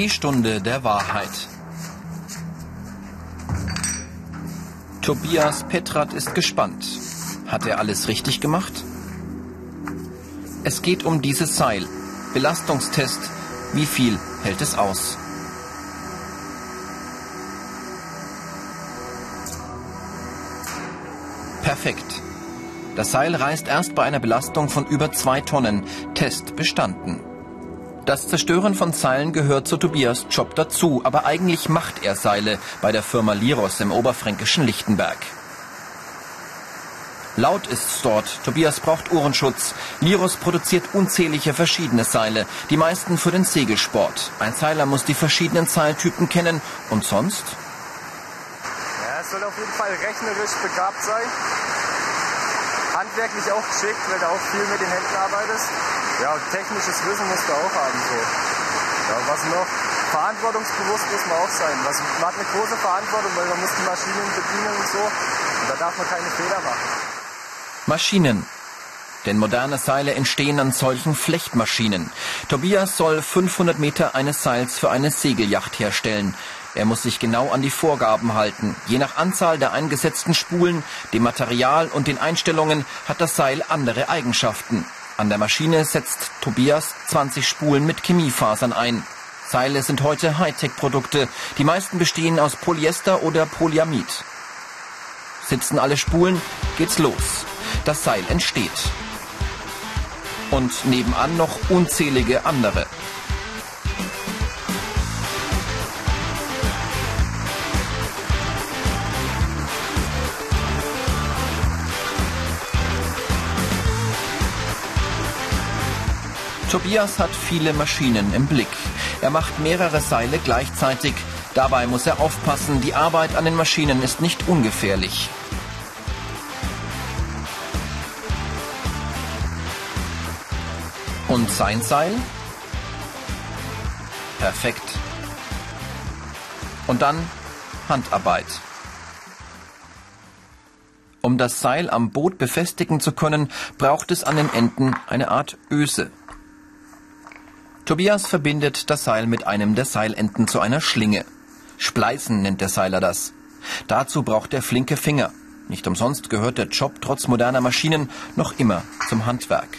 Die Stunde der Wahrheit. Tobias Petrat ist gespannt. Hat er alles richtig gemacht? Es geht um dieses Seil. Belastungstest. Wie viel hält es aus? Perfekt. Das Seil reißt erst bei einer Belastung von über zwei Tonnen. Test bestanden. Das Zerstören von Seilen gehört zu Tobias Job dazu, aber eigentlich macht er Seile bei der Firma Liros im oberfränkischen Lichtenberg. Laut ist's dort. Tobias braucht Ohrenschutz. Liros produziert unzählige verschiedene Seile, die meisten für den Segelsport. Ein Seiler muss die verschiedenen Seiltypen kennen und sonst? Ja, er soll auf jeden Fall rechnerisch begabt sein. Handwerklich auch geschickt, weil du auch viel mit den Händen arbeitest. Ja, technisches Wissen musst du auch haben. So. Ja, was noch? Verantwortungsbewusst muss man auch sein. Was, man hat eine große Verantwortung, weil man muss die Maschinen bedienen und so. Und da darf man keine Fehler machen. Maschinen. Denn moderne Seile entstehen an solchen Flechtmaschinen. Tobias soll 500 Meter eines Seils für eine Segelyacht herstellen. Er muss sich genau an die Vorgaben halten. Je nach Anzahl der eingesetzten Spulen, dem Material und den Einstellungen hat das Seil andere Eigenschaften. An der Maschine setzt Tobias 20 Spulen mit Chemiefasern ein. Seile sind heute Hightech-Produkte. Die meisten bestehen aus Polyester oder Polyamid. Sitzen alle Spulen, geht's los. Das Seil entsteht. Und nebenan noch unzählige andere. Tobias hat viele Maschinen im Blick. Er macht mehrere Seile gleichzeitig. Dabei muss er aufpassen, die Arbeit an den Maschinen ist nicht ungefährlich. Und sein Seil? Perfekt. Und dann Handarbeit. Um das Seil am Boot befestigen zu können, braucht es an den Enden eine Art Öse. Tobias verbindet das Seil mit einem der Seilenden zu einer Schlinge. Spleißen nennt der Seiler das. Dazu braucht er flinke Finger. Nicht umsonst gehört der Job trotz moderner Maschinen noch immer zum Handwerk.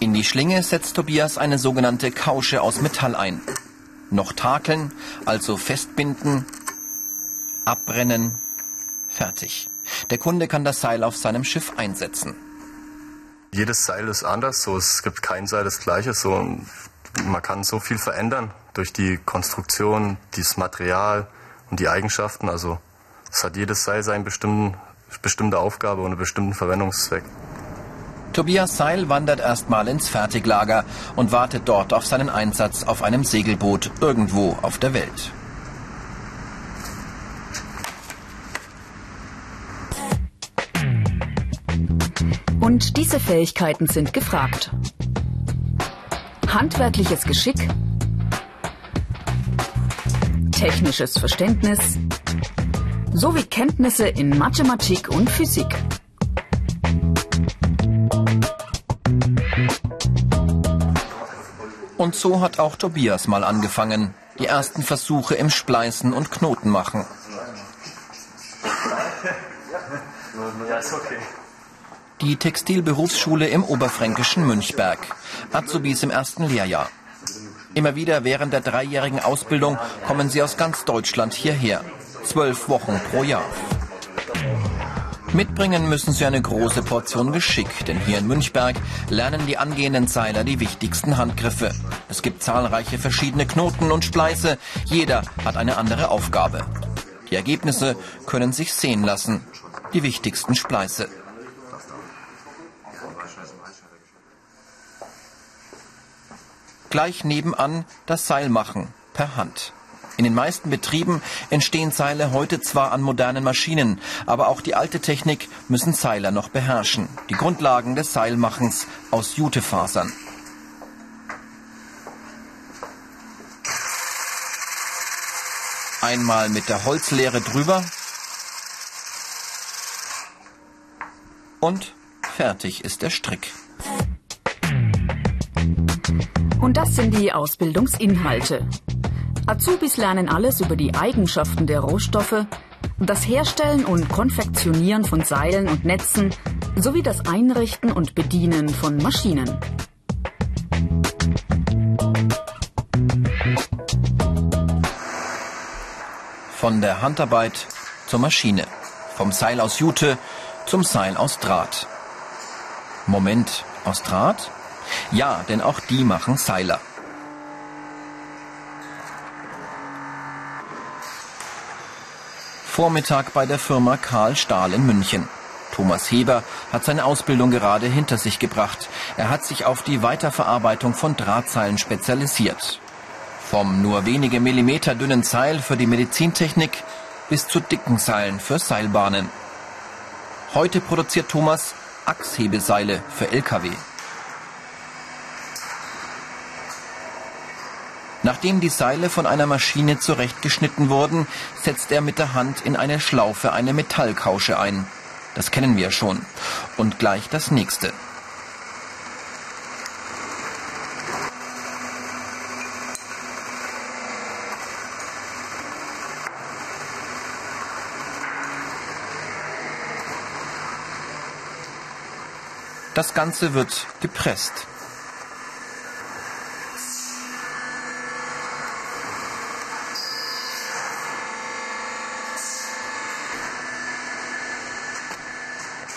In die Schlinge setzt Tobias eine sogenannte Kausche aus Metall ein. Noch takeln, also festbinden, abbrennen, fertig. Der Kunde kann das Seil auf seinem Schiff einsetzen. Jedes Seil ist anders, so es gibt kein Seil das gleiche, so man kann so viel verändern durch die Konstruktion, das Material und die Eigenschaften. Also es hat jedes Seil seine bestimmte Aufgabe und einen bestimmten Verwendungszweck. Tobias Seil wandert erstmal ins Fertiglager und wartet dort auf seinen Einsatz auf einem Segelboot irgendwo auf der Welt. Und diese Fähigkeiten sind gefragt. Handwerkliches Geschick, technisches Verständnis sowie Kenntnisse in Mathematik und Physik. Und so hat auch Tobias mal angefangen. Die ersten Versuche im Spleißen und Knoten machen. Ja, ist okay. Die Textilberufsschule im oberfränkischen Münchberg. Azubis im ersten Lehrjahr. Immer wieder während der dreijährigen Ausbildung kommen sie aus ganz Deutschland hierher. Zwölf Wochen pro Jahr. Mitbringen müssen sie eine große Portion Geschick, denn hier in Münchberg lernen die angehenden Seiler die wichtigsten Handgriffe. Es gibt zahlreiche verschiedene Knoten und Spleiße, jeder hat eine andere Aufgabe. Die Ergebnisse können sich sehen lassen. Die wichtigsten Spleiße. Gleich nebenan das Seilmachen per Hand. In den meisten Betrieben entstehen Seile heute zwar an modernen Maschinen, aber auch die alte Technik müssen Seiler noch beherrschen. Die Grundlagen des Seilmachens aus Jutefasern. Einmal mit der Holzleere drüber und Fertig ist der Strick. Und das sind die Ausbildungsinhalte. Azubis lernen alles über die Eigenschaften der Rohstoffe, das Herstellen und Konfektionieren von Seilen und Netzen sowie das Einrichten und Bedienen von Maschinen. Von der Handarbeit zur Maschine. Vom Seil aus Jute zum Seil aus Draht. Moment, aus Draht? Ja, denn auch die machen Seiler. Vormittag bei der Firma Karl Stahl in München. Thomas Heber hat seine Ausbildung gerade hinter sich gebracht. Er hat sich auf die Weiterverarbeitung von Drahtseilen spezialisiert. Vom nur wenige Millimeter dünnen Seil für die Medizintechnik bis zu dicken Seilen für Seilbahnen. Heute produziert Thomas Achshebeseile für Lkw. Nachdem die Seile von einer Maschine zurechtgeschnitten wurden, setzt er mit der Hand in eine Schlaufe eine Metallkausche ein. Das kennen wir schon. Und gleich das nächste. Das Ganze wird gepresst.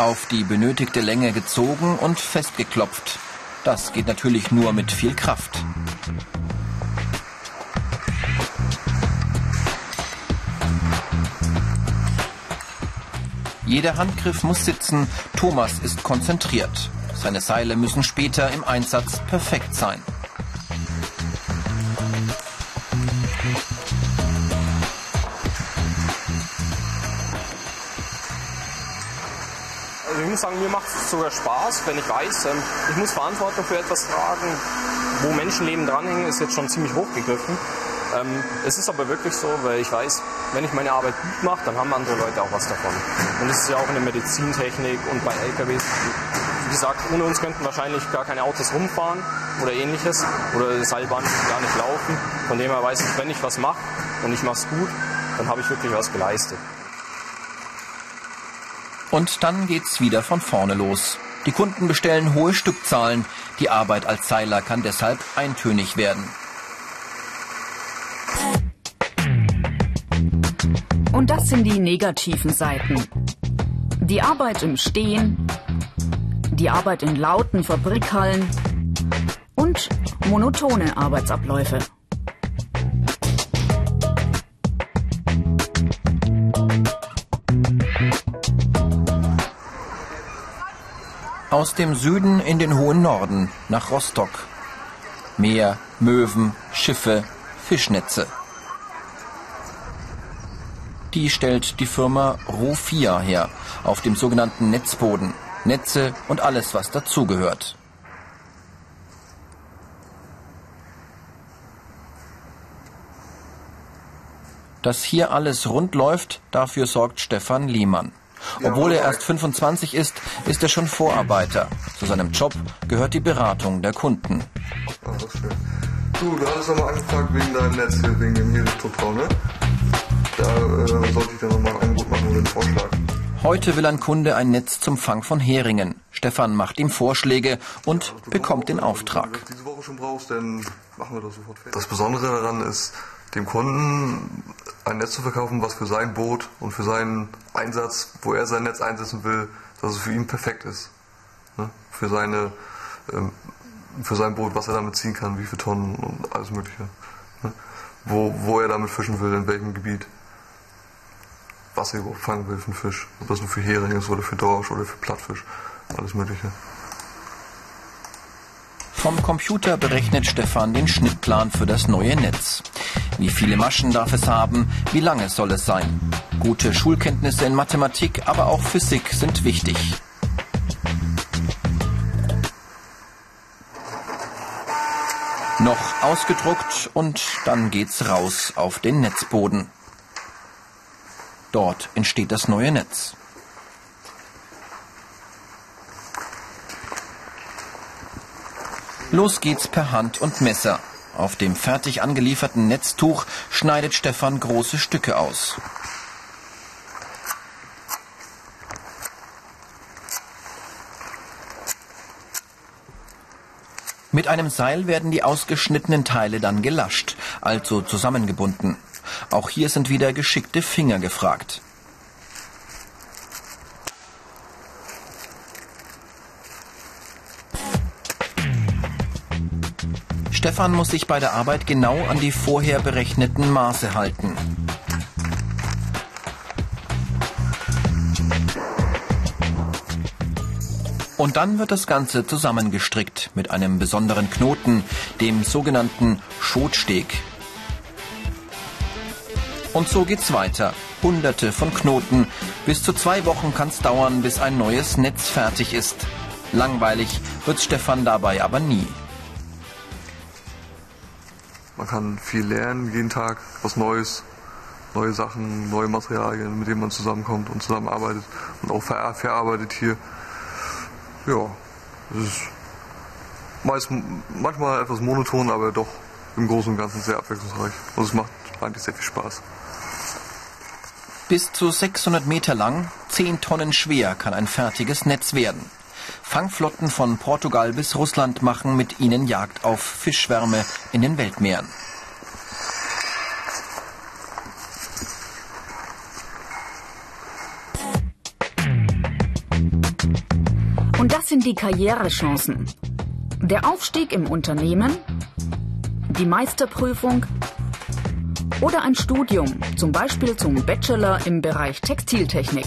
Auf die benötigte Länge gezogen und festgeklopft. Das geht natürlich nur mit viel Kraft. Jeder Handgriff muss sitzen, Thomas ist konzentriert. Seine Seile müssen später im Einsatz perfekt sein. Muss sagen, mir macht es sogar Spaß, wenn ich weiß, ähm, ich muss Verantwortung für etwas tragen, wo Menschenleben dranhängen, ist jetzt schon ziemlich hochgegriffen. Ähm, es ist aber wirklich so, weil ich weiß, wenn ich meine Arbeit gut mache, dann haben andere Leute auch was davon. Und das ist ja auch in der Medizintechnik und bei LKWs. Wie gesagt, ohne uns könnten wahrscheinlich gar keine Autos rumfahren oder ähnliches oder Seilbahnen gar nicht laufen. Von dem her weiß ich, wenn ich was mache und ich mache es gut, dann habe ich wirklich was geleistet. Und dann geht's wieder von vorne los. Die Kunden bestellen hohe Stückzahlen. Die Arbeit als Seiler kann deshalb eintönig werden. Und das sind die negativen Seiten. Die Arbeit im Stehen, die Arbeit in lauten Fabrikhallen und monotone Arbeitsabläufe. Aus dem Süden in den hohen Norden, nach Rostock. Meer, Möwen, Schiffe, Fischnetze. Die stellt die Firma Rofia her, auf dem sogenannten Netzboden. Netze und alles, was dazugehört. Dass hier alles rund läuft, dafür sorgt Stefan Liemann. Obwohl er erst 25 ist, ist er schon Vorarbeiter. Zu seinem Job gehört die Beratung der Kunden. Ah. Du, du hattest nochmal angefragt wegen deinem Netz hier, wegen dem Heliotopau, ne? Da äh, sollte ich dir nochmal ein Angebot machen oder einen Vorschlag. Heute will ein Kunde ein Netz zum Fang von Heringen. Stefan macht ihm Vorschläge und bekommt den Auftrag. Wenn du diese Woche schon brauchst, dann machen wir das sofort fertig. Das Besondere daran ist, dem Kunden ein Netz zu verkaufen, was für sein Boot und für seinen Einsatz, wo er sein Netz einsetzen will, dass es für ihn perfekt ist. Ne? Für seine, ähm, für sein Boot, was er damit ziehen kann, wie viele Tonnen und alles Mögliche. Ne? Wo, wo er damit fischen will, in welchem Gebiet. Was er überhaupt fangen will für einen Fisch. Ob das nur für Hering ist oder für Dorsch oder für Plattfisch. Alles Mögliche. Vom Computer berechnet Stefan den Schnittplan für das neue Netz. Wie viele Maschen darf es haben? Wie lange soll es sein? Gute Schulkenntnisse in Mathematik, aber auch Physik sind wichtig. Noch ausgedruckt und dann geht's raus auf den Netzboden. Dort entsteht das neue Netz. Los geht's per Hand und Messer. Auf dem fertig angelieferten Netztuch schneidet Stefan große Stücke aus. Mit einem Seil werden die ausgeschnittenen Teile dann gelascht, also zusammengebunden. Auch hier sind wieder geschickte Finger gefragt. Stefan muss sich bei der Arbeit genau an die vorher berechneten Maße halten. Und dann wird das Ganze zusammengestrickt mit einem besonderen Knoten, dem sogenannten Schotsteg. Und so geht's weiter. Hunderte von Knoten. Bis zu zwei Wochen kann's dauern, bis ein neues Netz fertig ist. Langweilig wird Stefan dabei aber nie. Man kann viel lernen, jeden Tag was Neues, neue Sachen, neue Materialien, mit denen man zusammenkommt und zusammenarbeitet und auch ver verarbeitet hier ja, es ist meist, manchmal etwas monoton, aber doch im Großen und Ganzen sehr abwechslungsreich. Und es macht eigentlich sehr viel Spaß. Bis zu 600 Meter lang, 10 Tonnen schwer kann ein fertiges Netz werden. Fangflotten von Portugal bis Russland machen mit ihnen Jagd auf Fischschwärme in den Weltmeeren. Und das sind die Karrierechancen. Der Aufstieg im Unternehmen, die Meisterprüfung oder ein Studium, zum Beispiel zum Bachelor im Bereich Textiltechnik.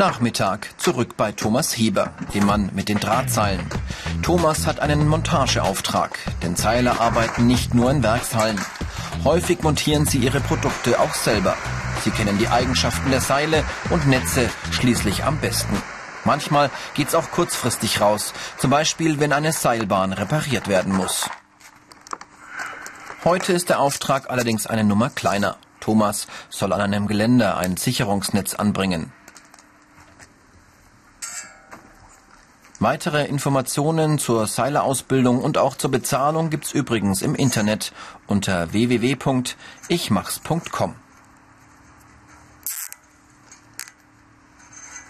Nachmittag zurück bei Thomas Heber, dem Mann mit den Drahtseilen. Thomas hat einen Montageauftrag, denn Zeiler arbeiten nicht nur in Werkshallen. Häufig montieren sie ihre Produkte auch selber. Sie kennen die Eigenschaften der Seile und Netze schließlich am besten. Manchmal geht's auch kurzfristig raus, zum Beispiel wenn eine Seilbahn repariert werden muss. Heute ist der Auftrag allerdings eine Nummer kleiner. Thomas soll an einem Geländer ein Sicherungsnetz anbringen. Weitere Informationen zur Seilerausbildung und auch zur Bezahlung gibt's übrigens im Internet unter www.ichmachs.com.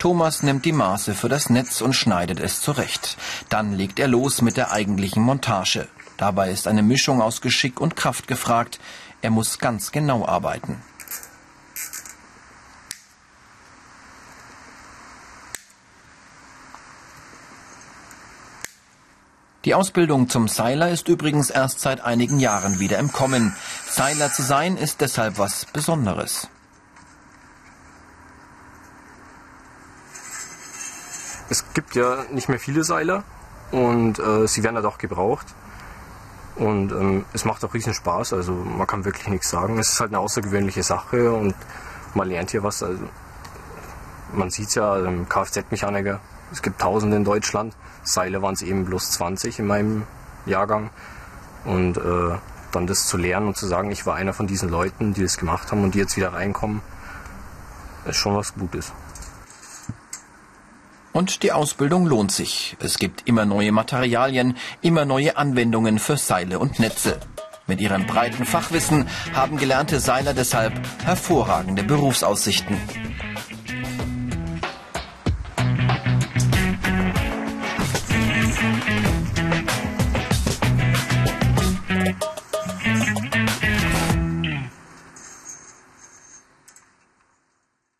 Thomas nimmt die Maße für das Netz und schneidet es zurecht. Dann legt er los mit der eigentlichen Montage. Dabei ist eine Mischung aus Geschick und Kraft gefragt. Er muss ganz genau arbeiten. Die Ausbildung zum Seiler ist übrigens erst seit einigen Jahren wieder im Kommen. Seiler zu sein ist deshalb was Besonderes. Es gibt ja nicht mehr viele Seiler und äh, sie werden halt auch gebraucht. Und ähm, es macht auch riesen Spaß, also man kann wirklich nichts sagen. Es ist halt eine außergewöhnliche Sache und man lernt hier was. Also man sieht es ja, ähm, Kfz-Mechaniker, es gibt Tausende in Deutschland. Seile waren es eben bloß 20 in meinem Jahrgang. Und äh, dann das zu lernen und zu sagen, ich war einer von diesen Leuten, die das gemacht haben und die jetzt wieder reinkommen, ist schon was Gutes. Und die Ausbildung lohnt sich. Es gibt immer neue Materialien, immer neue Anwendungen für Seile und Netze. Mit ihrem breiten Fachwissen haben gelernte Seiler deshalb hervorragende Berufsaussichten.